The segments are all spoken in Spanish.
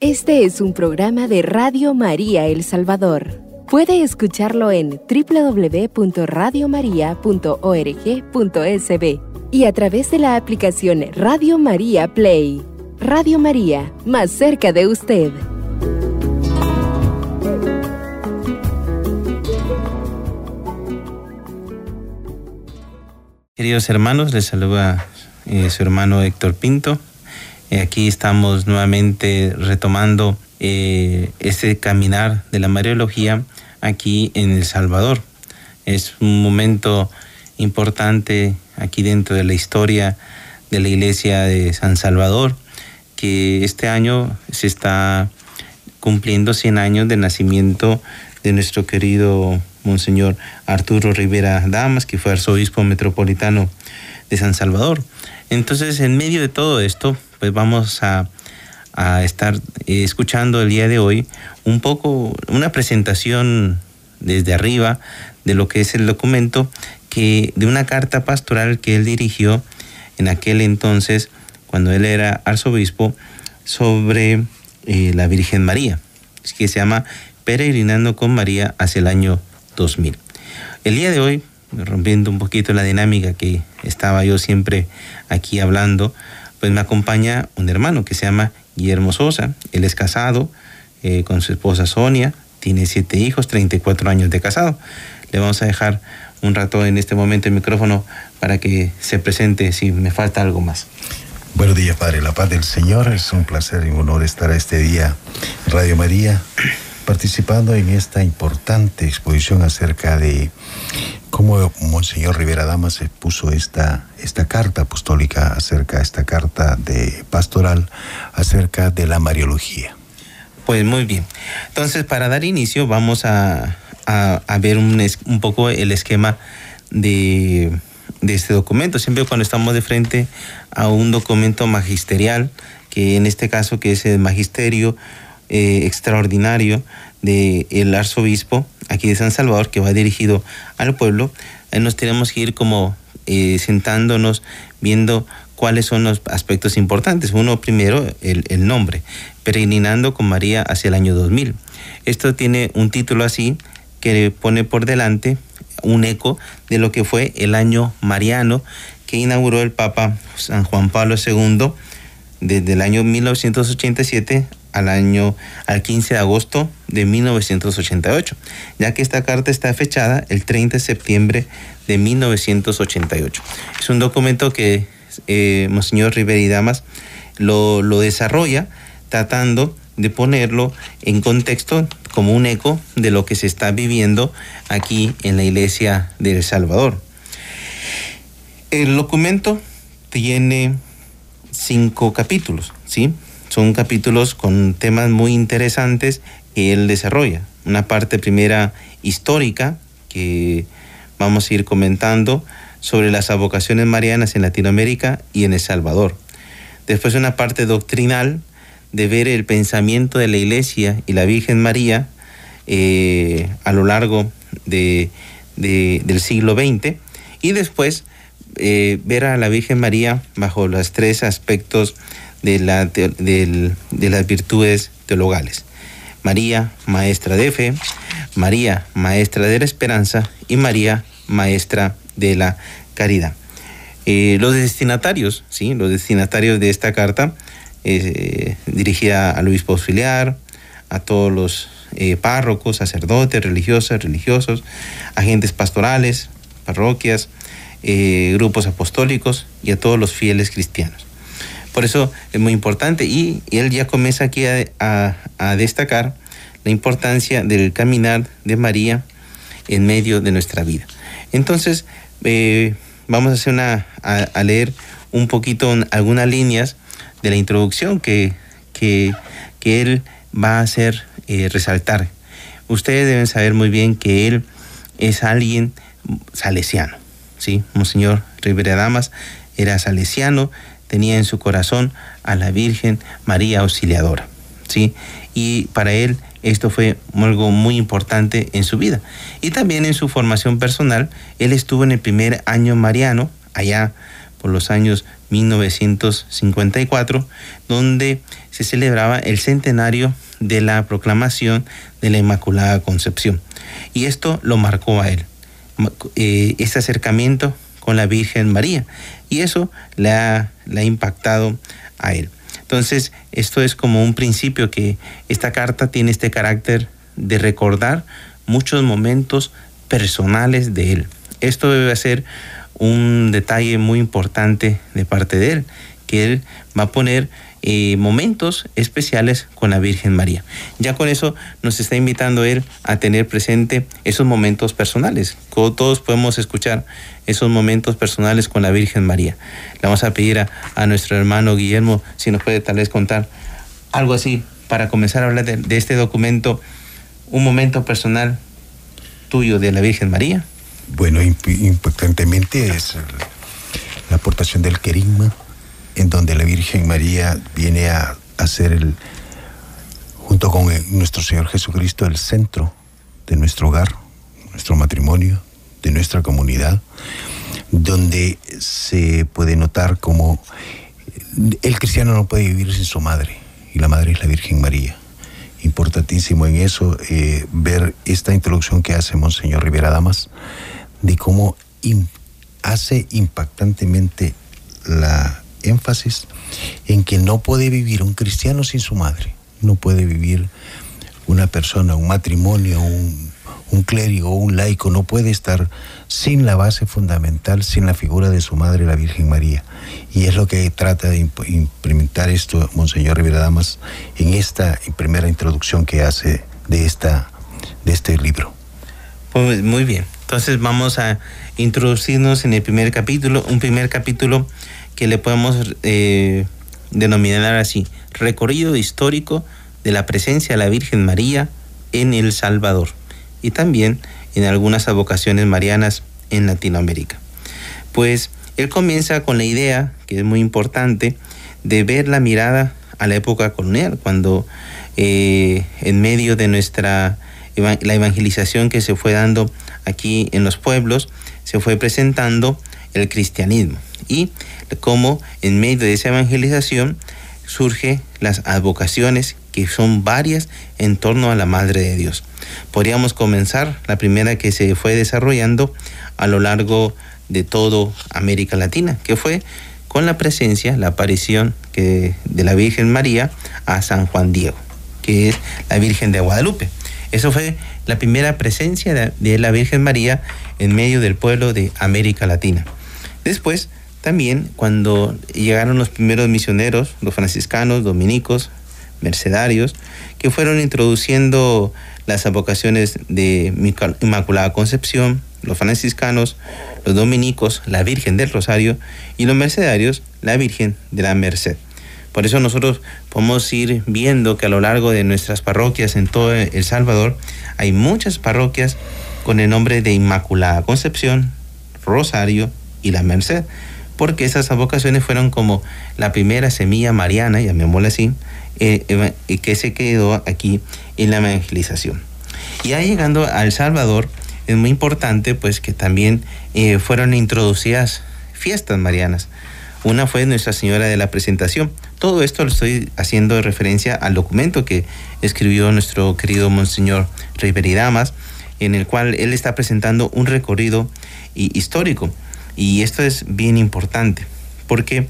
Este es un programa de Radio María El Salvador. Puede escucharlo en www.radiomaria.org.sb y a través de la aplicación Radio María Play. Radio María, más cerca de usted. Queridos hermanos, les saluda eh, su hermano Héctor Pinto. Eh, aquí estamos nuevamente retomando eh, este caminar de la Mariología aquí en El Salvador. Es un momento importante aquí dentro de la historia de la iglesia de San Salvador, que este año se está cumpliendo 100 años de nacimiento de nuestro querido Monseñor Arturo Rivera Damas, que fue arzobispo metropolitano de San Salvador. Entonces, en medio de todo esto, pues vamos a, estar eh, escuchando el día de hoy un poco una presentación desde arriba de lo que es el documento que de una carta pastoral que él dirigió en aquel entonces cuando él era arzobispo sobre eh, la Virgen María, que se llama Peregrinando con María hacia el año 2000. El día de hoy, rompiendo un poquito la dinámica que estaba yo siempre aquí hablando, pues me acompaña un hermano que se llama Guillermo Sosa. Él es casado eh, con su esposa Sonia, tiene siete hijos, 34 años de casado. Le vamos a dejar un rato en este momento el micrófono para que se presente si me falta algo más. Buenos días, Padre. La paz del Señor. Es un placer y un honor estar este día Radio María participando en esta importante exposición acerca de cómo Monseñor Rivera Damas puso esta, esta carta apostólica acerca, esta carta de pastoral acerca de la Mariología. Pues muy bien. Entonces, para dar inicio, vamos a, ver un, un, poco el esquema de, este documento. Siempre cuando estamos de frente a un documento magisterial, que en este caso que es el magisterio eh, extraordinario del arzobispo aquí de San Salvador, que va dirigido al pueblo, ahí nos tenemos que ir como eh, sentándonos, viendo cuáles son los aspectos importantes. Uno primero, el, el, nombre, peregrinando con María hacia el año 2000. Esto tiene un título así que pone por delante un eco de lo que fue el año mariano que inauguró el Papa San Juan Pablo II desde el año 1987 al año al 15 de agosto de 1988, ya que esta carta está fechada el 30 de septiembre de 1988. Es un documento que eh, Monseñor Rivera y Damas lo, lo desarrolla tratando de ponerlo en contexto como un eco de lo que se está viviendo aquí en la iglesia de El Salvador. El documento tiene cinco capítulos, ¿sí? Son capítulos con temas muy interesantes que él desarrolla. Una parte primera histórica que vamos a ir comentando sobre las avocaciones marianas en Latinoamérica y en El Salvador. Después una parte doctrinal de ver el pensamiento de la Iglesia y la Virgen María eh, a lo largo de, del siglo XX y después eh, ver a la Virgen María bajo los tres aspectos de, la, de, las virtudes teologales. María, maestra de fe, María, maestra de la esperanza y María, maestra de la caridad. Eh, los destinatarios, ¿sí? los destinatarios de esta carta, eh, dirigida al obispo auxiliar, a todos los eh, párrocos, sacerdotes, religiosas, religiosos, agentes pastorales, parroquias, grupos apostólicos y a todos los fieles cristianos. Por eso es muy importante y, él ya comienza aquí a, destacar la importancia del caminar de María en medio de nuestra vida. Entonces, eh, vamos a, hacer una, a, leer un poquito algunas líneas de la introducción que, que, él va a hacer eh, resaltar. Ustedes deben saber muy bien que él es alguien salesiano, ¿sí? Monseñor Rivera Damas era salesiano, tenía en su corazón a la Virgen María Auxiliadora. ¿sí? Y para él esto fue algo muy importante en su vida. Y también en su formación personal, él estuvo en el primer año mariano, allá por los años 1954, donde se celebraba el centenario de la proclamación de la Inmaculada Concepción. Y esto lo marcó a él, este acercamiento con la Virgen María. Y eso le ha, impactado a él. Entonces, esto es como un principio que esta carta tiene este carácter de recordar muchos momentos personales de él. Esto debe ser un detalle muy importante de parte de él, que él va a poner eh, momentos especiales con la Virgen María. Ya con eso nos está invitando él a tener presente esos momentos personales. Todos podemos escuchar esos momentos personales con la Virgen María. Le vamos a pedir a, a nuestro hermano Guillermo si nos puede tal vez contar algo así para comenzar a hablar de, de este documento, un momento personal tuyo de la Virgen María. Bueno, importantemente es la aportación del querigma, en donde la Virgen María viene a, ser el, junto con nuestro Señor Jesucristo, el centro de nuestro hogar, nuestro matrimonio, de nuestra comunidad, donde se puede notar como el cristiano no puede vivir sin su madre, y la madre es la Virgen María. Importantísimo en eso eh, ver esta introducción que hace Monseñor Rivera Damas, de cómo hace impactantemente la énfasis en que no puede vivir un cristiano sin su madre, no puede vivir una persona, un matrimonio, un, un clérigo, un laico, no puede estar sin la base fundamental, sin la figura de su madre, la Virgen María. Y es lo que trata de implementar esto Monseñor Rivera Damas en esta primera introducción que hace de, esta, de este libro. Pues muy bien. Entonces vamos a introducirnos en el primer capítulo, un primer capítulo que le podemos eh, denominar así, recorrido histórico de la presencia de la Virgen María en El Salvador y también en algunas advocaciones marianas en Latinoamérica. Pues él comienza con la idea, que es muy importante, de ver la mirada a la época colonial, cuando eh, en medio de nuestra la evangelización que se fue dando aquí en los pueblos, se fue presentando el cristianismo y cómo en medio de esa evangelización surge las advocaciones que son varias en torno a la Madre de Dios. Podríamos comenzar la primera que se fue desarrollando a lo largo de todo América Latina, que fue con la presencia, la aparición que, de la Virgen María a San Juan Diego, que es la Virgen de Guadalupe. Eso fue la primera presencia de, la Virgen María en medio del pueblo de América Latina. Después, también cuando llegaron los primeros misioneros, los franciscanos, dominicos, mercedarios, que fueron introduciendo las avocaciones de Inmaculada Concepción, los franciscanos, los dominicos, la Virgen del Rosario y los mercedarios, la Virgen de la Merced. Por eso nosotros podemos ir viendo que a lo largo de nuestras parroquias en todo El Salvador hay muchas parroquias con el nombre de Inmaculada Concepción, Rosario y la Merced, porque esas vocaciones fueron como la primera semilla mariana, llamémosla así, eh, que se quedó aquí en la evangelización. Y ya llegando a El Salvador, es muy importante pues que también eh, fueron introducidas fiestas marianas. Una fue Nuestra Señora de la Presentación. Todo esto lo estoy haciendo de referencia al documento que escribió nuestro querido Monseñor Riveridamas, en el cual él está presentando un recorrido histórico. Y esto es bien importante, porque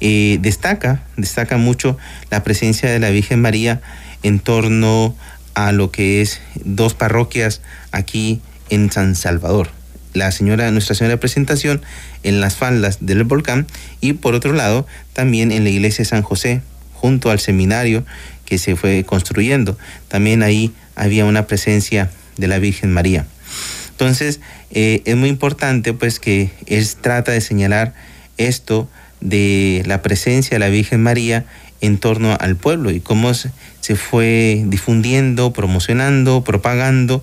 eh, destaca, destaca mucho la presencia de la Virgen María en torno a lo que es dos parroquias aquí en San Salvador la señora, Nuestra Señora de Presentación en las faldas del volcán y por otro lado también en la iglesia de San José junto al seminario que se fue construyendo. También ahí había una presencia de la Virgen María. Entonces eh, es muy importante pues que él trata de señalar esto de la presencia de la Virgen María en torno al pueblo y cómo se fue difundiendo, promocionando, propagando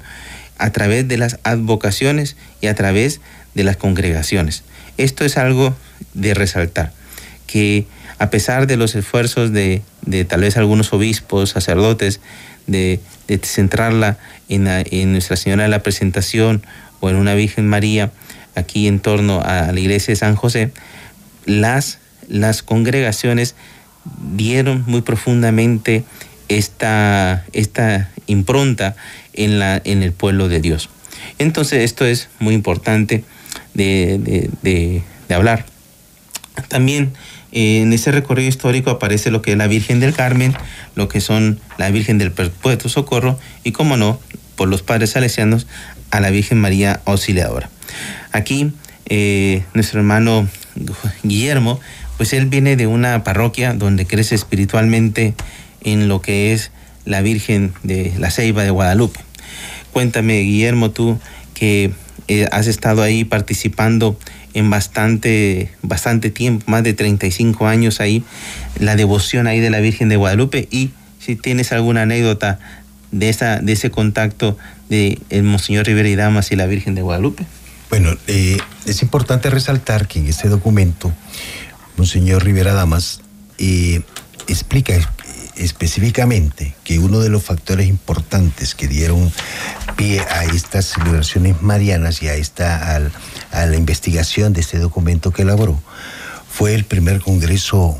a través de las advocaciones y a través de las congregaciones. Esto es algo de resaltar, que a pesar de los esfuerzos de, tal vez algunos obispos, sacerdotes, de, centrarla en, en, Nuestra Señora de la Presentación o en una Virgen María aquí en torno a la iglesia de San José, las, las congregaciones dieron muy profundamente esta, esta impronta en, la, en el pueblo de Dios. Entonces esto es muy importante de, de hablar. También en ese recorrido histórico aparece lo que es la Virgen del Carmen, lo que son la Virgen del Perpetuo Socorro y, como no, por los padres salesianos, a la Virgen María Auxiliadora. Aquí, eh, nuestro hermano Guillermo, pues él viene de una parroquia donde crece espiritualmente en lo que es la Virgen de la Ceiba de Guadalupe. Cuéntame, Guillermo, tú que eh, has estado ahí participando en bastante, bastante tiempo, más de 35 años ahí, la devoción ahí de la Virgen de Guadalupe y si tienes alguna anécdota de, esa, de ese contacto de el Monseñor Rivera y Damas y la Virgen de Guadalupe. Bueno, eh, es importante resaltar que en este documento, Monseñor Rivera Damas eh, explica específicamente que uno de los factores importantes que dieron pie a estas celebraciones marianas y a, esta, a la investigación de este documento que elaboró fue el primer congreso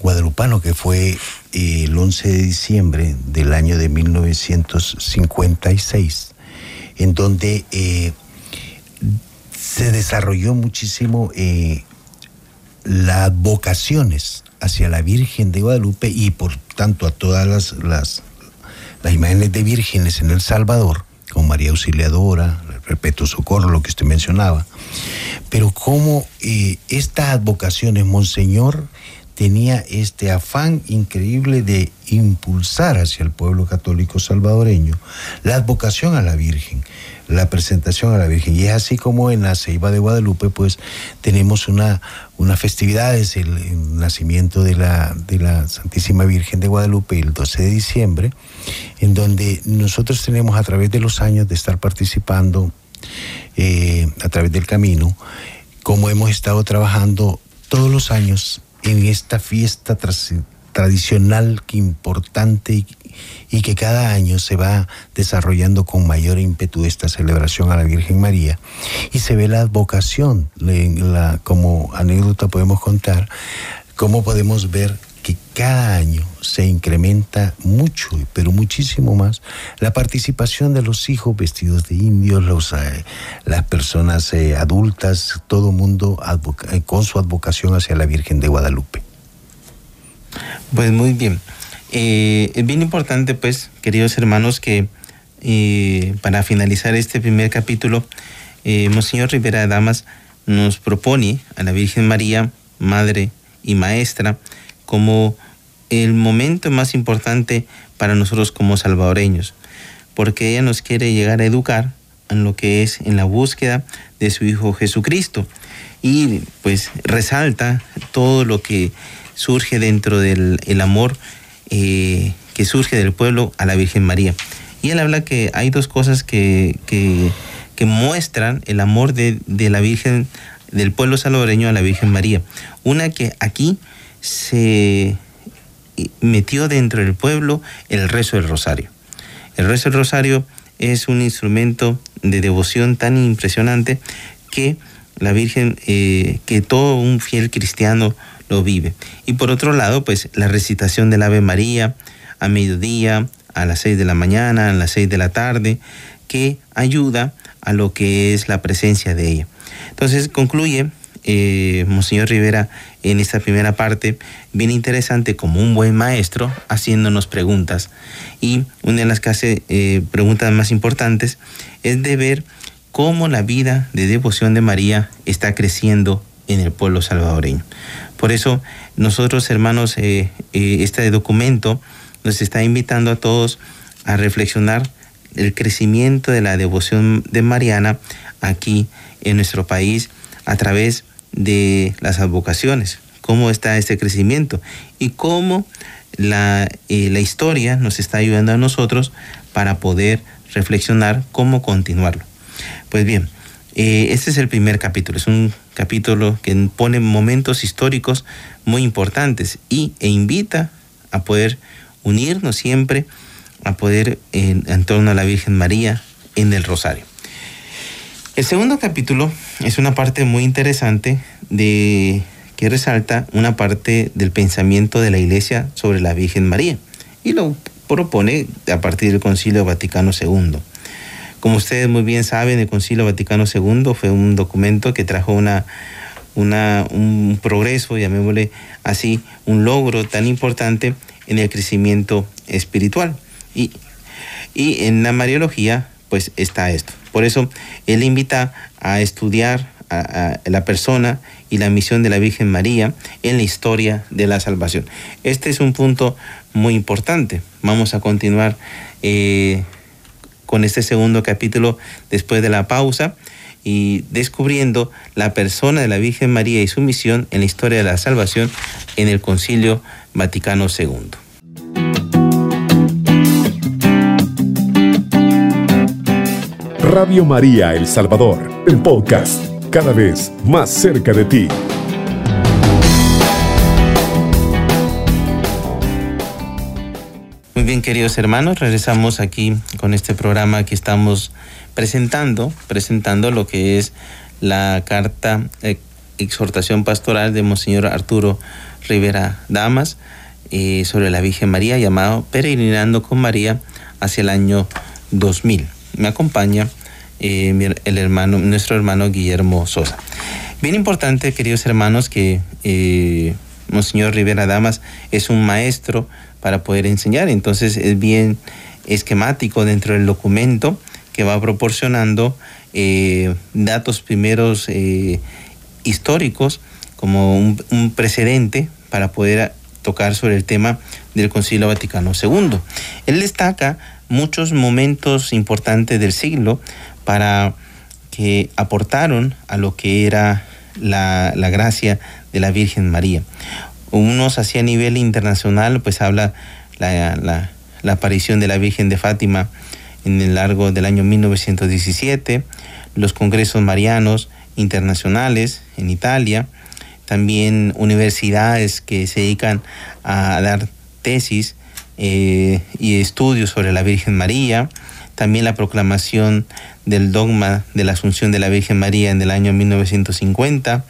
guadalupano que fue eh, el 11 de diciembre del año de 1956, en donde eh, se desarrolló muchísimo eh, las vocaciones hacia la Virgen de Guadalupe y por tanto a todas las, las, imágenes de vírgenes en El Salvador, como María Auxiliadora, el Perpetuo Socorro, lo que usted mencionaba, pero como eh, estas advocaciones, Monseñor tenía este afán increíble de impulsar hacia el pueblo católico salvadoreño la advocación a la Virgen, la presentación a la Virgen. Y es así como en la Ceiba de Guadalupe, pues tenemos una, una festividad, es el, nacimiento de la, de la Santísima Virgen de Guadalupe el 12 de diciembre, en donde nosotros tenemos a través de los años de estar participando eh, a través del camino, como hemos estado trabajando todos los años en esta fiesta tradicional que importante y, que cada año se va desarrollando con mayor ímpetu esta celebración a la Virgen María y se ve la vocación, como anécdota podemos contar, cómo podemos ver cada año se incrementa mucho, pero muchísimo más, la participación de los hijos vestidos de indios, los, eh, las personas eh, adultas, todo mundo eh, con su advocación hacia la Virgen de Guadalupe. Pues muy bien. es bien importante, pues, queridos hermanos, que para finalizar este primer capítulo, Monseñor Rivera Damas nos propone a la Virgen María, Madre y Maestra, como el momento más importante para nosotros como salvadoreños, porque ella nos quiere llegar a educar en lo que es en la búsqueda de su Hijo Jesucristo y pues resalta todo lo que surge dentro del amor eh, que surge del pueblo a la Virgen María. Y él habla que hay dos cosas que, que, muestran el amor de, de la Virgen, del pueblo salvadoreño a la Virgen María. Una que aquí se metió dentro del pueblo el rezo del rosario. El rezo del rosario es un instrumento de devoción tan impresionante que la Virgen, eh, que todo un fiel cristiano lo vive. Y por otro lado, pues la recitación del Ave María a mediodía, a las seis de la mañana, a las seis de la tarde, que ayuda a lo que es la presencia de ella. Entonces concluye eh, Monseñor Rivera en esta primera parte, bien interesante como un buen maestro haciéndonos preguntas. Y una de las eh, preguntas más importantes es de ver cómo la vida de devoción de María está creciendo en el pueblo salvadoreño. Por eso nosotros, hermanos, eh, este documento nos está invitando a todos a reflexionar el crecimiento de la devoción de Mariana aquí en nuestro país a través de las advocaciones, cómo está este crecimiento y cómo la, eh, la historia nos está ayudando a nosotros para poder reflexionar cómo continuarlo. Pues bien, eh, este es el primer capítulo, es un capítulo que pone momentos históricos muy importantes y, e invita a poder unirnos siempre, a poder en, en torno a la Virgen María en el Rosario. El segundo capítulo es una parte muy interesante de que resalta una parte del pensamiento de la Iglesia sobre la Virgen María y lo propone a partir del Concilio Vaticano II. Como ustedes muy bien saben, el Concilio Vaticano II fue un documento que trajo una, un progreso, llamémosle así, un logro tan importante en el crecimiento espiritual. Y, y en la Mariología, pues está esto. Por eso él invita a estudiar la persona y la misión de la Virgen María en la historia de la salvación. Este es un punto muy importante. Vamos a continuar eh, con este segundo capítulo después de la pausa y descubriendo la persona de la Virgen María y su misión en la historia de la salvación en el Concilio Vaticano II. Radio María El Salvador, el podcast, cada vez más cerca de ti. Muy bien, queridos hermanos, regresamos aquí con este programa que estamos presentando, presentando lo que es la carta eh, exhortación pastoral de Monseñor Arturo Rivera Damas eh, sobre la Virgen María, llamado Peregrinando con María hacia el año 2000. Me acompaña eh, el hermano, nuestro hermano Guillermo Sosa. Bien importante, queridos hermanos, que Monseñor Rivera Damas es un maestro para poder enseñar. Entonces es bien esquemático dentro del documento que va proporcionando eh, datos primeros eh, históricos como un, precedente para poder tocar sobre el tema del Concilio Vaticano II. Él destaca muchos momentos importantes del siglo para que aportaron a lo que era la, la gracia de la Virgen María. Unos hacia nivel internacional, pues habla la, la, la, aparición de la Virgen de Fátima en el largo del año 1917, los congresos marianos internacionales en Italia, también universidades que se dedican a dar tesis eh, y estudios sobre la Virgen María, también la proclamación del dogma de la Asunción de la Virgen María en el año 1950,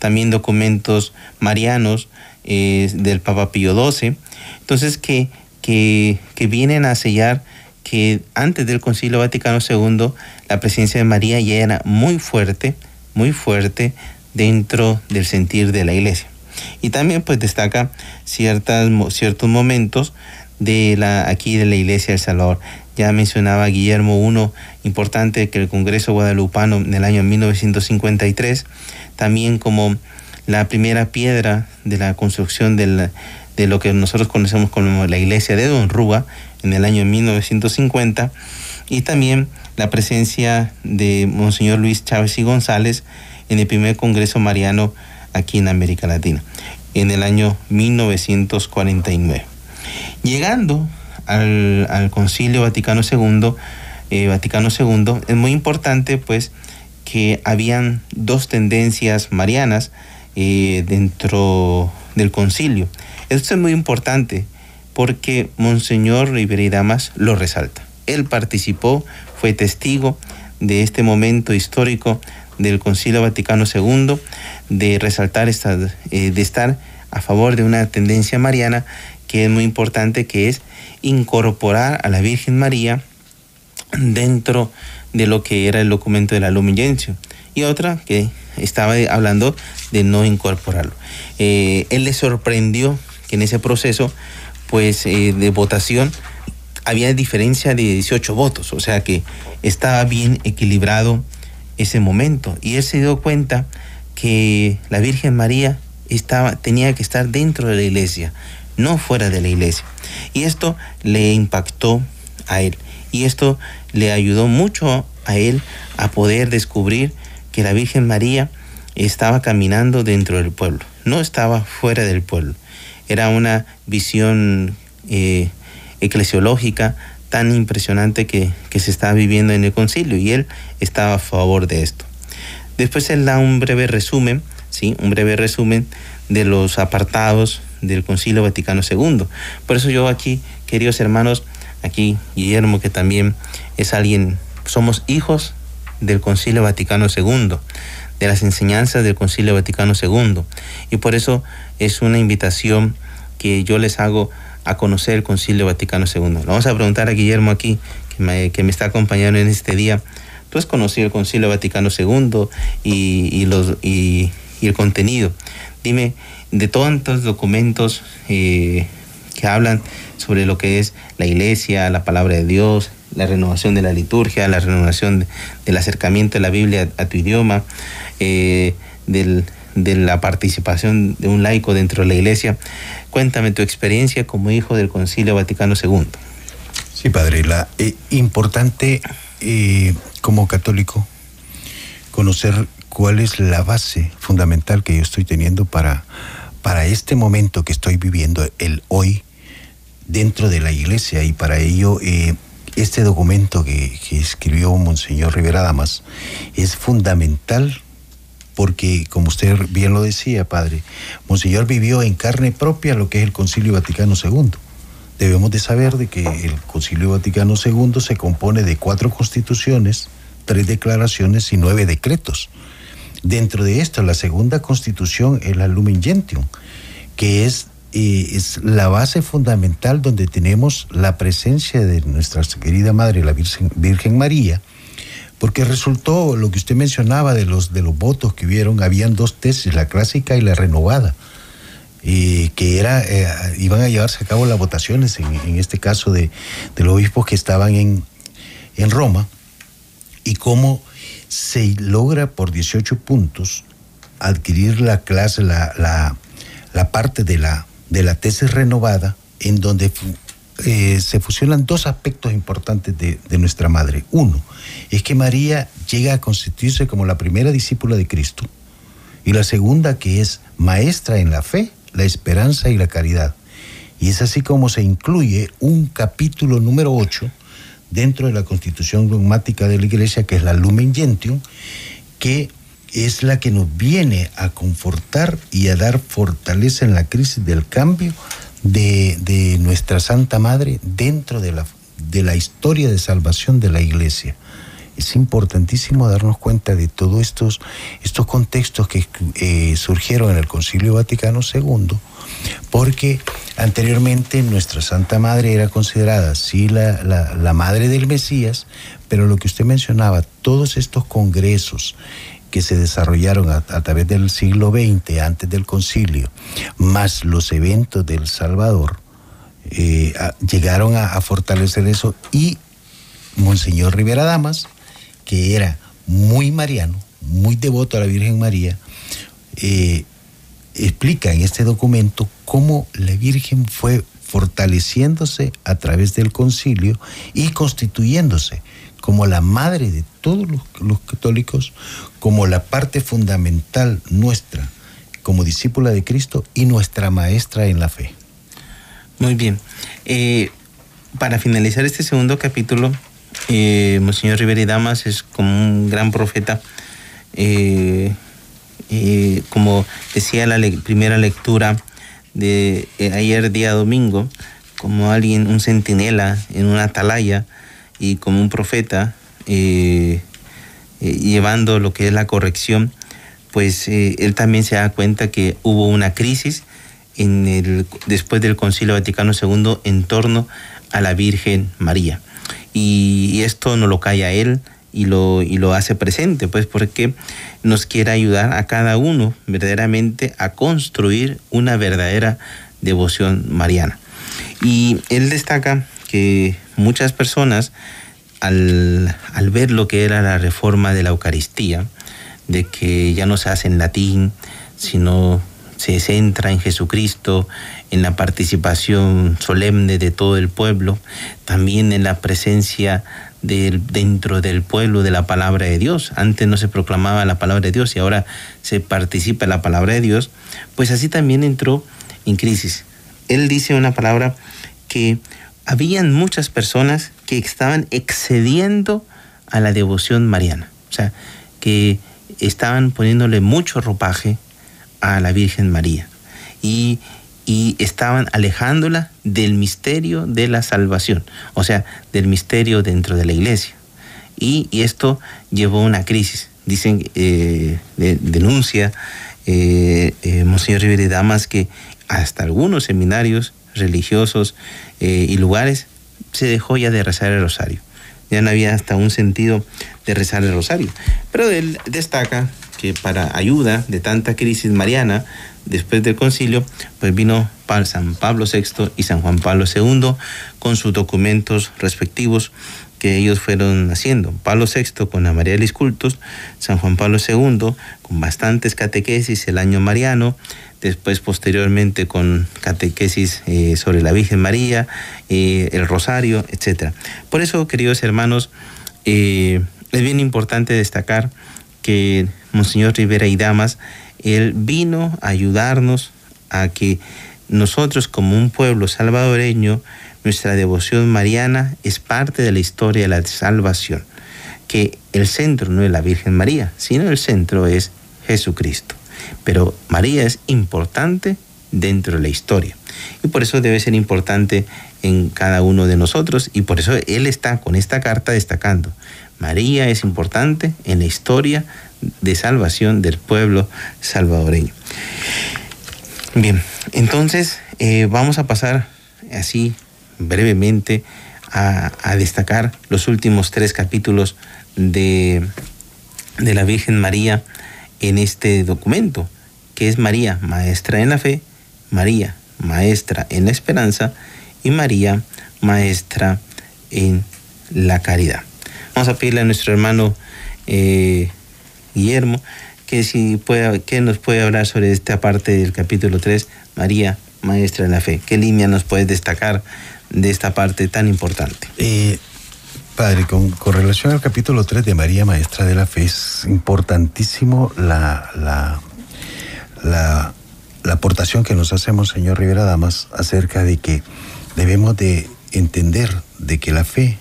también documentos marianos eh, del Papa Pío XII, entonces que, que, que vienen a sellar que antes del Concilio Vaticano II la presencia de María ya era muy fuerte, muy fuerte dentro del sentir de la iglesia. Y también pues destaca ciertas, ciertos momentos de la, aquí de la iglesia del Salvador. Ya mencionaba Guillermo uno importante que el Congreso Guadalupano en el año 1953, también como la primera piedra de la construcción de lo que nosotros conocemos como la iglesia de Don Rúa en el año 1950 y también la presencia de Monseñor Luis Chávez y González en el primer Congreso Mariano aquí en América Latina en el año 1949. Llegando al, Concilio Vaticano II, eh, Vaticano II, es muy importante pues que habían dos tendencias marianas eh, dentro del concilio. Esto es muy importante porque Monseñor Rivera y Damas lo resalta. Él participó, fue testigo de este momento histórico del Concilio Vaticano II, de resaltar, esta, eh, de estar a favor de una tendencia mariana que es muy importante, que es incorporar a la Virgen María dentro de lo que era el documento de la Lumen Y otra que estaba hablando de no incorporarlo. Eh, él le sorprendió que en ese proceso pues, eh, de votación había diferencia de 18 votos, o sea que estaba bien equilibrado ese momento. Y él se dio cuenta que la Virgen María estaba, tenía que estar dentro de la iglesia, no fuera de la iglesia. Y esto le impactó a él. Y esto le ayudó mucho a él a poder descubrir que la Virgen María estaba caminando dentro del pueblo, no estaba fuera del pueblo. Era una visión eh, eclesiológica tan impresionante que, que, se estaba viviendo en el concilio y él estaba a favor de esto. Después él da un breve resumen, ¿sí? un breve resumen de los apartados del Concilio Vaticano II. Por eso yo aquí, queridos hermanos, aquí Guillermo, que también es alguien, somos hijos del Concilio Vaticano II, de las enseñanzas del Concilio Vaticano II. Y por eso es una invitación que yo les hago a conocer el Concilio Vaticano II. Vamos a preguntar a Guillermo aquí, que me, que me está acompañando en este día. Tú has conocido el Concilio Vaticano II y, y los, y, el contenido. Dime, de estos documentos eh, que hablan sobre lo que es la iglesia, la palabra de Dios, la renovación de la liturgia, la renovación de, del acercamiento de la Biblia a, tu idioma, eh, del, de la participación de un laico dentro de la iglesia. Cuéntame tu experiencia como hijo del Concilio Vaticano II. Sí, padre, la eh, importante como católico conocer cuál es la base fundamental que yo estoy teniendo para, para este momento que estoy viviendo, el hoy, dentro de la iglesia. Y para ello, eh, este documento que, que, escribió Monseñor Rivera Damas es fundamental porque, como usted bien lo decía, padre, Monseñor vivió en carne propia lo que es el Concilio Vaticano II. Debemos de saber de que el Concilio Vaticano II se compone de cuatro constituciones, tres declaraciones y nueve decretos. Dentro de esto, la segunda constitución es la Lumen Gentium, que es, eh, es la base fundamental donde tenemos la presencia de nuestra querida Madre, la Virgen, Virgen María, porque resultó lo que usted mencionaba de los, de los votos que hubieron, habían dos tesis, la clásica y la renovada, eh, que era, eh, iban a llevarse a cabo las votaciones, en, en este caso de, de, los obispos que estaban en, en Roma, y cómo se logra por 18 puntos adquirir la clase, la, la, parte de la, de la tesis renovada, en donde eh, se fusionan dos aspectos importantes de, de, nuestra madre. Uno, es que María llega a constituirse como la primera discípula de Cristo. Y la segunda, que es maestra en la fe, la esperanza y la caridad. Y es así como se incluye un capítulo número 8 dentro de la constitución dogmática de la iglesia, que es la Lumen Gentium, que es la que nos viene a confortar y a dar fortaleza en la crisis del cambio de, de nuestra Santa Madre dentro de la, de la historia de salvación de la iglesia. Es importantísimo darnos cuenta de todos estos, estos contextos que eh, surgieron en el Concilio Vaticano II, porque anteriormente nuestra Santa Madre era considerada, sí, la, la, madre del Mesías, pero lo que usted mencionaba, todos estos congresos, que se desarrollaron a, través del siglo XX, antes del concilio, más los eventos del Salvador, eh, llegaron a, a, fortalecer eso. Y Monseñor Rivera Damas, que era muy mariano, muy devoto a la Virgen María, eh, explica en este documento cómo la Virgen fue fortaleciéndose a través del concilio y constituyéndose como la madre de todos los, católicos, como la parte fundamental nuestra, como discípula de Cristo y nuestra maestra en la fe. Muy bien. Eh, para finalizar este segundo capítulo, eh, Monseñor Rivera y Damas es como un gran profeta. Eh, eh, como decía la primera lectura de ayer día domingo, como alguien, un centinela en una atalaya y como un profeta eh, eh, llevando lo que es la corrección, pues eh, él también se da cuenta que hubo una crisis en el, después del Concilio Vaticano II en torno a la Virgen María. Y, y esto no lo calla él y lo, y lo hace presente, pues porque nos quiere ayudar a cada uno verdaderamente a construir una verdadera devoción mariana. Y él destaca que muchas personas al, al, ver lo que era la reforma de la Eucaristía, de que ya no se hace en latín, sino se centra en Jesucristo, en la participación solemne de todo el pueblo, también en la presencia dentro del pueblo de la palabra de Dios. Antes no se proclamaba la palabra de Dios y ahora se participa en la palabra de Dios, pues así también entró en crisis. Él dice una palabra que habían muchas personas que estaban excediendo a la devoción mariana, o sea, que estaban poniéndole mucho ropaje a la Virgen María y, y estaban alejándola del misterio de la salvación, o sea, del misterio dentro de la iglesia. Y, esto llevó a una crisis. dicen, eh, denuncia eh, eh, Monseñor Rivera y Damas que hasta algunos seminarios religiosos y lugares se dejó ya de rezar el rosario. Ya no había hasta un sentido de rezar el rosario. Pero él destaca que para ayuda de tanta crisis mariana, después del concilio, pues vino San Pablo VI y San Juan Pablo II con sus documentos respectivos que ellos fueron haciendo. Pablo VI con la María de Cultos, San Juan Pablo II con bastantes catequesis el año mariano, después posteriormente con catequesis eh, sobre la Virgen María, eh, el Rosario, etc. Por eso, queridos hermanos, eh, es bien importante destacar que Monseñor Rivera y Damas, él vino a ayudarnos a que nosotros como un pueblo salvadoreño, nuestra devoción mariana es parte de la historia de la salvación, que el centro no es la Virgen María, sino el centro es Jesucristo. Pero María es importante dentro de la historia. Y por eso debe ser importante en cada uno de nosotros y por eso Él está con esta carta destacando. María es importante en la historia de salvación del pueblo salvadoreño. Bien, entonces eh, vamos a pasar así brevemente a, destacar los últimos tres capítulos de, de la Virgen María en este documento, que es María, maestra en la fe, María, maestra en la esperanza y María, maestra en la caridad. Vamos a pedirle a nuestro hermano eh, Guillermo que si puede, que nos puede hablar sobre esta parte del capítulo 3, María, maestra en la fe. ¿Qué línea nos puede destacar de esta parte tan importante? Eh, padre, con, relación al capítulo 3 de María, maestra de la fe, es importantísimo la, la, la, aportación que nos hacemos, señor Rivera Damas, acerca de que debemos de entender de que la fe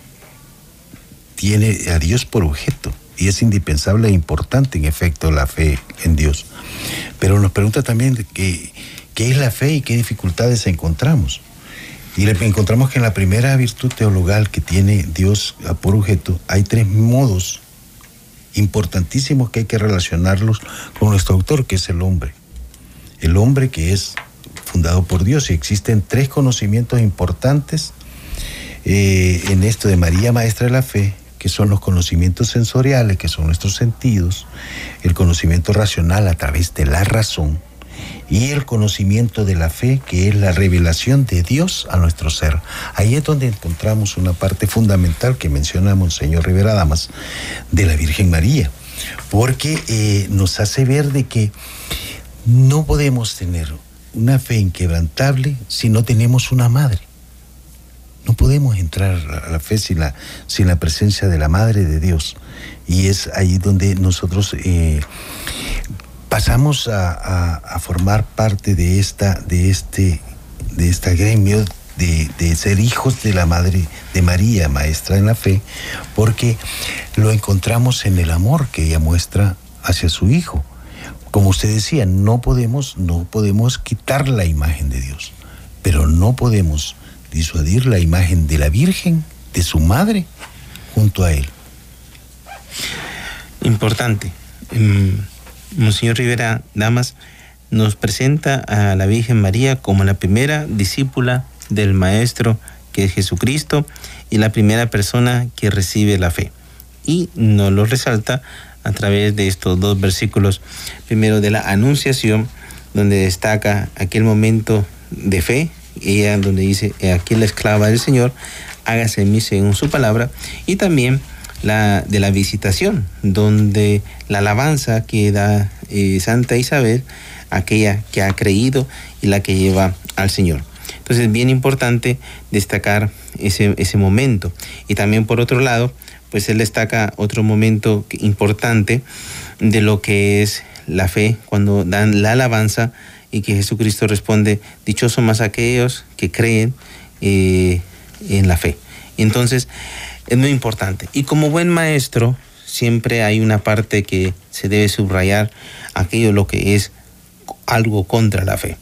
tiene a Dios por objeto y es indispensable e importante en efecto la fe en Dios. Pero nos pregunta también qué, qué es la fe y qué dificultades encontramos. Y encontramos que en la primera virtud teologal que tiene Dios por objeto hay tres modos importantísimos que hay que relacionarlos con nuestro autor, que es el hombre. El hombre que es fundado por Dios. Y existen tres conocimientos importantes eh, en esto de María, Maestra de la Fe, que son los conocimientos sensoriales, que son nuestros sentidos, el conocimiento racional a través de la razón y el conocimiento de la fe, que es la revelación de Dios a nuestro ser. Ahí es donde encontramos una parte fundamental que menciona Monseñor Rivera Damas de la Virgen María, porque eh, nos hace ver de que no podemos tener una fe inquebrantable si no tenemos una madre. No podemos entrar a la fe sin la, sin la presencia de la Madre de Dios. Y es ahí donde nosotros eh, pasamos a, formar parte de esta, de este, de esta gremio de, de, ser hijos de la Madre de María, maestra en la fe, porque lo encontramos en el amor que ella muestra hacia su hijo. Como usted decía, no podemos, no podemos quitar la imagen de Dios, pero no podemos disuadir la imagen de la Virgen, de su madre, junto a él. Importante. Mm, Monseñor Rivera Damas nos presenta a la Virgen María como la primera discípula del Maestro que es Jesucristo y la primera persona que recibe la fe. Y nos lo resalta a través de estos dos versículos. Primero de la Anunciación, donde destaca aquel momento de fe ella donde dice, aquí la esclava del Señor, hágase en mí según su palabra, y también la de la visitación, donde la alabanza que da eh, Santa Isabel, aquella que ha creído y la que lleva al Señor. Entonces, bien importante destacar ese, ese momento. Y también por otro lado, pues él destaca otro momento importante de lo que es la fe, cuando dan la alabanza y que Jesucristo responde, dichosos más aquellos que creen eh, en la fe. Entonces, es muy importante. Y como buen maestro, siempre hay una parte que se debe subrayar, aquello lo que es algo contra la fe.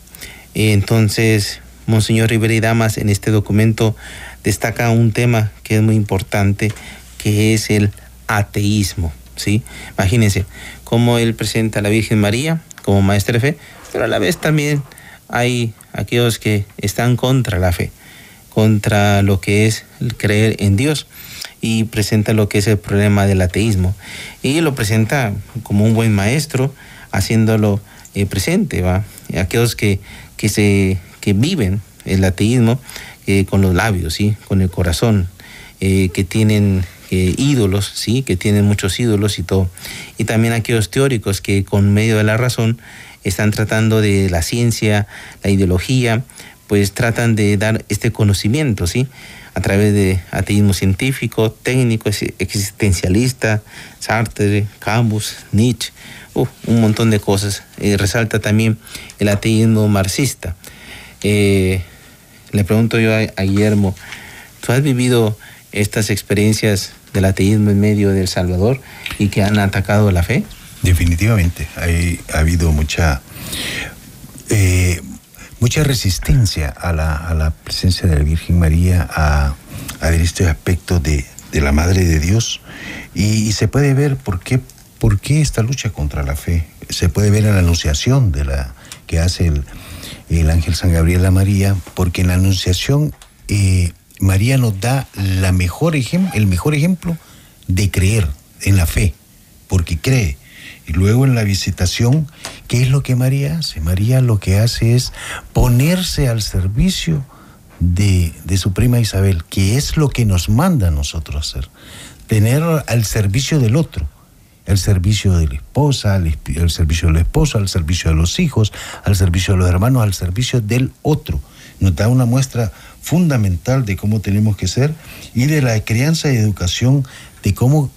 Entonces, Monseñor Rivera y Damas en este documento destaca un tema que es muy importante, que es el ateísmo. ¿sí? Imagínense cómo él presenta a la Virgen María como maestra de fe, pero a la vez también hay aquellos que están contra la fe, contra lo que es creer en Dios y presenta lo que es el problema del ateísmo. Y lo presenta como un buen maestro, haciéndolo eh, presente, ¿va? Aquellos que, que, se, que viven el ateísmo eh, con los labios, ¿sí? Con el corazón, eh, que tienen ídolos, ¿sí? Que tienen muchos ídolos y todo. Y también aquellos teóricos que con medio de la razón están tratando de la ciencia, la ideología, pues tratan de dar este conocimiento, ¿sí? A través de ateísmo científico, técnico, existencialista, Sartre, Camus, Nietzsche, un montón de cosas. resalta también el ateísmo marxista. Eh, le pregunto yo a, Guillermo, ¿tú has vivido estas experiencias del ateísmo en medio de Salvador y que han atacado la fe? Definitivamente, ha habido mucha, eh, mucha resistencia a la, presencia de la Virgen María, a, ver este aspecto de, la Madre de Dios. Y, se puede ver por qué, por qué esta lucha contra la fe. Se puede ver en la anunciación de la, que hace el, el ángel San Gabriel a María, porque en la anunciación eh, María nos da la mejor el mejor ejemplo de creer en la fe, porque cree. Y luego en la visitación, ¿qué es lo que María hace? María lo que hace es ponerse al servicio de, de su prima Isabel, que es lo que nos manda a nosotros hacer, tener al servicio del otro el servicio de la esposa, el, servicio del esposo, al servicio de los hijos, al servicio de los hermanos, al servicio del otro. Nos da una muestra fundamental de cómo tenemos que ser y de la crianza y educación de cómo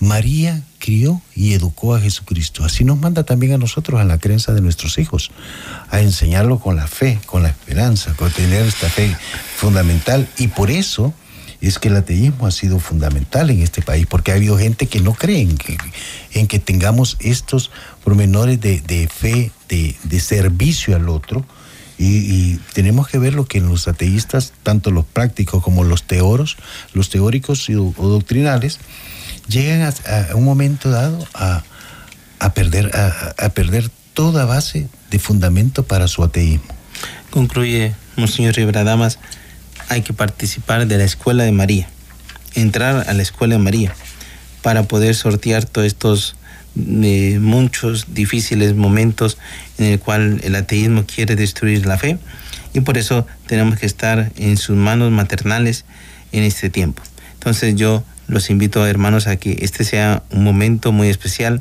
María crió y educó a Jesucristo. Así nos manda también a nosotros a la creencia de nuestros hijos, a enseñarlo con la fe, con la esperanza, con tener esta fe fundamental. Y por eso es que el ateísmo ha sido fundamental en este país, porque ha habido gente que no cree en que, en que tengamos estos pormenores de, fe, de, servicio al otro, y, tenemos que ver lo que los ateístas, tanto los prácticos como los teoros, los teóricos o, doctrinales, llegan a, un momento dado a, perder, a, perder toda base de fundamento para su ateísmo. Concluye Monseñor Rivera Damas hay que participar de la escuela de María, entrar a la escuela de María para poder sortear todos estos eh, muchos difíciles momentos en el cual el ateísmo quiere destruir la fe y por eso tenemos que estar en sus manos maternales en este tiempo. Entonces yo los invito hermanos a que este sea un momento muy especial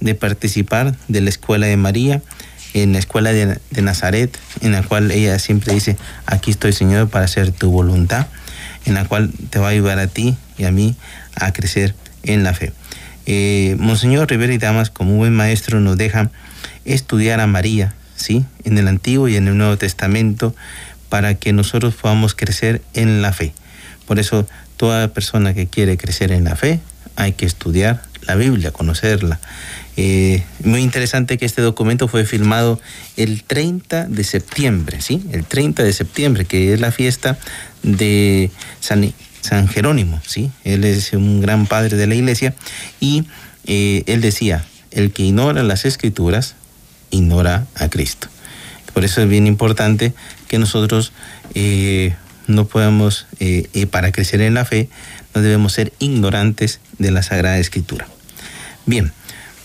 de participar de la escuela de María en la escuela de, Nazaret, en la cual ella siempre dice, aquí estoy Señor para hacer tu voluntad, en la cual te va a ayudar a ti y a mí a crecer en la fe. Eh, Monseñor Rivera y Damas, como buen maestro, nos deja estudiar a María, ¿sí? En el Antiguo y en el Nuevo Testamento, para que nosotros podamos crecer en la fe. Por eso, toda persona que quiere crecer en la fe, hay que estudiar la Biblia, conocerla. Eh, muy interesante que este documento fue firmado el 30 de septiembre, ¿sí? El 30 de septiembre, que es la fiesta de San, San Jerónimo, ¿sí? Él es un gran padre de la iglesia y eh, él decía, el que ignora las escrituras, ignora a Cristo. Por eso es bien importante que nosotros eh, no podemos, para crecer en la fe, no debemos ser ignorantes de la Sagrada Escritura. Bien,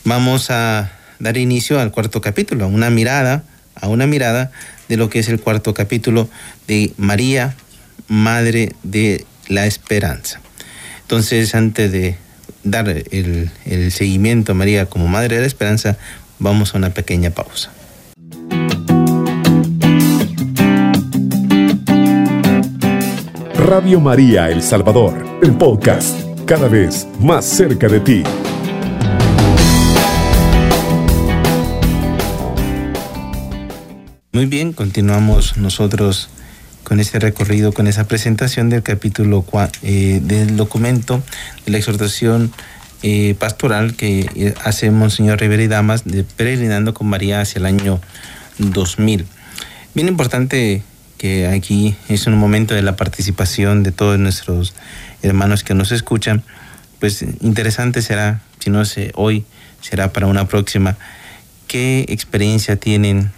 vamos a dar inicio al cuarto capítulo, a una mirada, a una mirada de lo que es el cuarto capítulo de María, Madre de la Esperanza. Entonces, antes de dar el, el seguimiento a María como Madre de la Esperanza, vamos a una pequeña pausa. Radio María El Salvador, el podcast, cada vez más cerca de ti. Muy bien, continuamos nosotros con este recorrido, con esa presentación del capítulo eh, del documento de la exhortación eh, pastoral que eh, hace Monseñor Rivera y Damas Peregrinando con María hacia el año 2000. Bien importante que aquí es un momento de la participación de todos nuestros hermanos que nos escuchan. Pues interesante será, si no sé, hoy será para una próxima, qué experiencia tienen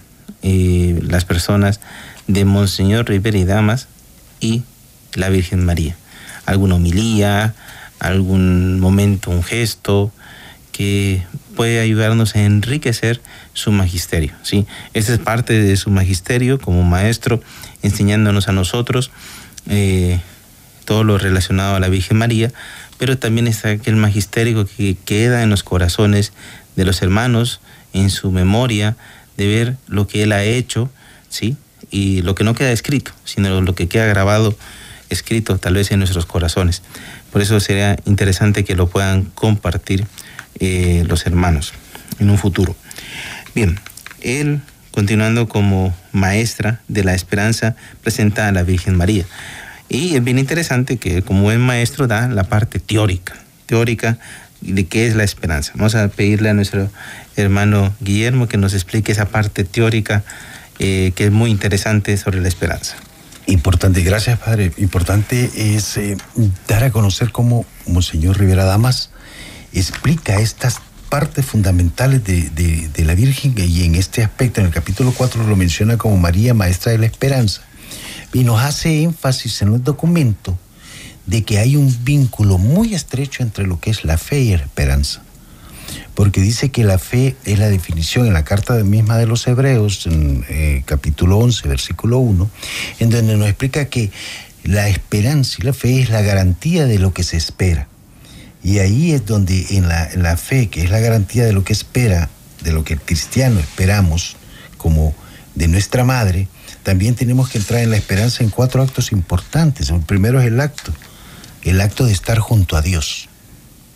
eh, las personas de Monseñor Rivera y Damas y la Virgen María. Alguna homilía, algún momento, un gesto que puede ayudarnos a enriquecer su magisterio. ¿sí? Esta es parte de su magisterio como maestro, enseñándonos a nosotros eh, todo lo relacionado a la Virgen María, pero también está aquel magisterio que queda en los corazones de los hermanos, en su memoria, de ver lo que Él ha hecho, ¿sí? Y lo que no queda escrito, sino lo que queda grabado, escrito tal vez en nuestros corazones. Por eso sería interesante que lo puedan compartir eh, los hermanos en un futuro. Bien, Él, continuando como maestra de la esperanza, presenta a la Virgen María. Y es bien interesante que como buen maestro da la parte teórica, teórica de qué es la esperanza. Vamos a pedirle a nuestro hermano Guillermo que nos explique esa parte teórica eh, que es muy interesante sobre la esperanza. Importante, gracias Padre. Importante es eh, dar a conocer cómo Monseñor Rivera Damas explica estas partes fundamentales de, la Virgen y en este aspecto, en el capítulo 4 lo menciona como María, Maestra de la Esperanza. Y nos hace énfasis en el documento de que hay un vínculo muy estrecho entre lo que es la fe y la esperanza. Porque dice que la fe es la definición en la carta misma de los Hebreos, en eh, capítulo 11, versículo 1, en donde nos explica que la esperanza y la fe es la garantía de lo que se espera. Y ahí es donde en la, fe, que es la garantía de lo que espera, de lo que el cristiano esperamos, como de nuestra madre, también tenemos que entrar en la esperanza en cuatro actos importantes. El primero es el acto el acto de estar junto a Dios.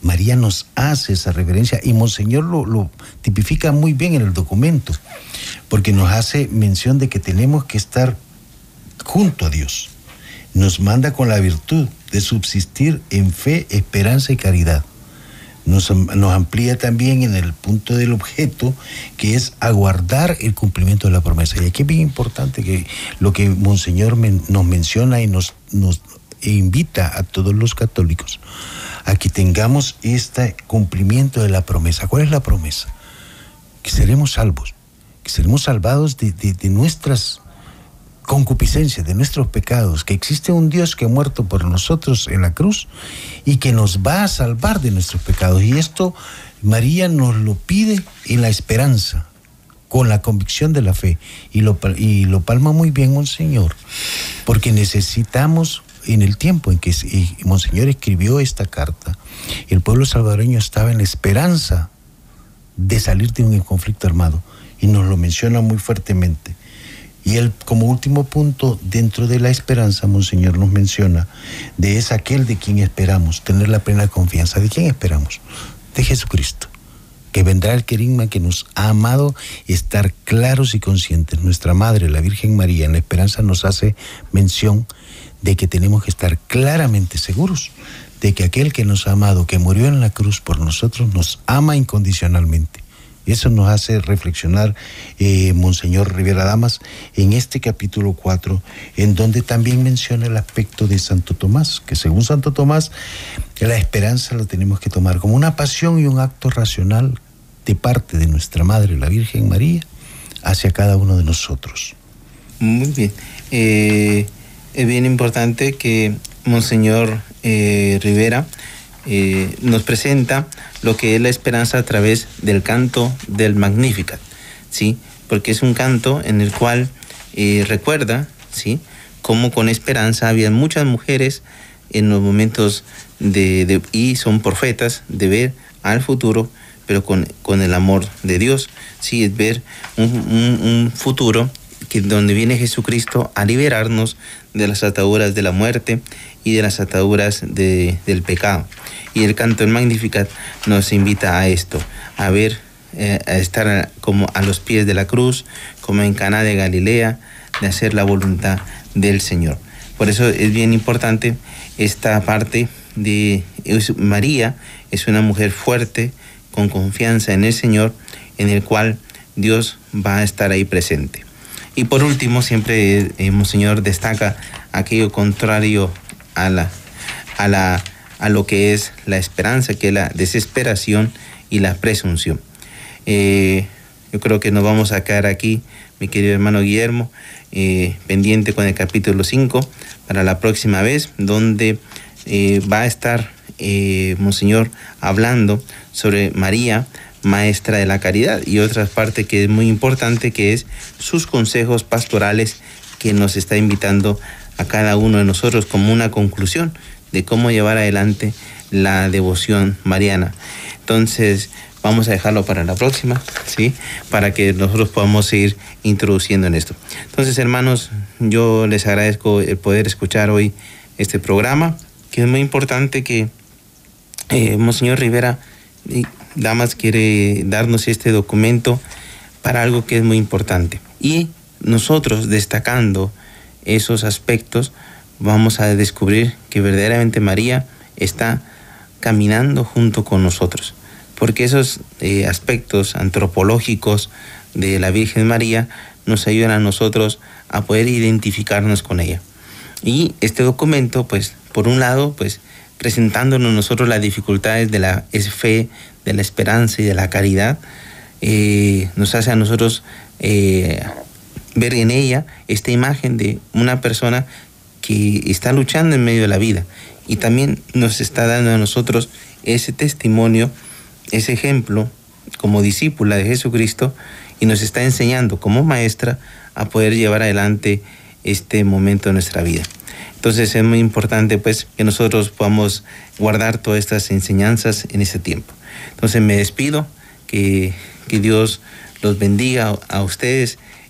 María nos hace esa reverencia y Monseñor lo, tipifica muy bien en el documento, porque nos hace mención de que tenemos que estar junto a Dios. Nos manda con la virtud de subsistir en fe, esperanza y caridad. Nos, nos, amplía también en el punto del objeto, que es aguardar el cumplimiento de la promesa. Y aquí es bien importante que lo que Monseñor nos menciona y nos, nos invita a todos los católicos a que tengamos este cumplimiento de la promesa. ¿Cuál es la promesa? Que seremos salvos, que seremos salvados de, nuestras concupiscencias, de nuestros pecados, que existe un Dios que ha muerto por nosotros en la cruz y que nos va a salvar de nuestros pecados. Y esto María nos lo pide en la esperanza, con la convicción de la fe. Y lo, y lo palma muy bien un Señor, porque necesitamos en el tiempo en que Monseñor escribió esta carta, el pueblo salvadoreño estaba en la esperanza de salir de un conflicto armado y nos lo menciona muy fuertemente. Y él, como último punto, dentro de la esperanza, Monseñor nos menciona, de es aquel de quien esperamos, tener la plena confianza. ¿De quién esperamos? De Jesucristo, que vendrá el querigma que nos ha amado, estar claros y conscientes. Nuestra Madre, la Virgen María, en la esperanza nos hace mención de que tenemos que estar claramente seguros de que aquel que nos ha amado, que murió en la cruz por nosotros, nos ama incondicionalmente. Eso nos hace reflexionar, eh, Monseñor Rivera Damas, en este capítulo 4, en donde también menciona el aspecto de Santo Tomás, que según Santo Tomás, la esperanza la tenemos que tomar como una pasión y un acto racional de parte de nuestra Madre, la Virgen María, hacia cada uno de nosotros. Muy bien. Eh, es bien importante que Monseñor eh, Rivera eh, nos presenta lo que es la esperanza a través del canto del Magnificat, ¿sí? Porque es un canto en el cual eh, recuerda, ¿sí? Cómo con esperanza había muchas mujeres en los momentos de, y son profetas de ver al futuro, pero con, con el amor de Dios, ¿sí? Es ver un, un futuro que donde viene Jesucristo a liberarnos de las ataduras de la muerte y de las ataduras de, del pecado. Y el canto en Magnificat nos invita a esto, a ver, eh, a estar como a los pies de la cruz, como en Cana de Galilea, de hacer la voluntad del Señor. Por eso es bien importante esta parte de María, es una mujer fuerte, con confianza en el Señor, en el cual Dios va a estar ahí presente. Y por último, siempre eh, Monseñor destaca aquello contrario a la, a la, a lo que es la esperanza, que es la desesperación y la presunción. Eh, yo creo que nos vamos a quedar aquí, mi querido hermano Guillermo, eh, pendiente con el capítulo 5 para la próxima vez, donde eh, va a estar Monseñor hablando sobre María, maestra de la caridad, y otra parte que es muy importante, que es sus consejos pastorales que nos está invitando a cada uno de nosotros como una conclusión de cómo llevar adelante la devoción mariana. Entonces, vamos a dejarlo para la próxima, ¿sí? Para que nosotros podamos seguir introduciendo en esto. Entonces, hermanos, yo les agradezco el poder escuchar hoy este programa, que es muy importante que eh, Monseñor Rivera Damas quiere darnos este documento para algo que es muy importante. Y nosotros, destacando esos aspectos, vamos a descubrir que verdaderamente María está caminando junto con nosotros, porque esos eh, aspectos antropológicos de la Virgen María nos ayudan a nosotros a poder identificarnos con ella. Y este documento, pues, por un lado, pues, presentándonos nosotros las dificultades de la fe, de la esperanza y de la caridad, eh, nos hace a nosotros eh, ver en ella esta imagen de una persona que está luchando en medio de la vida y también nos está dando a nosotros ese testimonio, ese ejemplo como discípula de Jesucristo y nos está enseñando como maestra a poder llevar adelante este momento de nuestra vida. Entonces es muy importante pues que nosotros podamos guardar todas estas enseñanzas en este tiempo. Entonces me despido, que, que Dios los bendiga a ustedes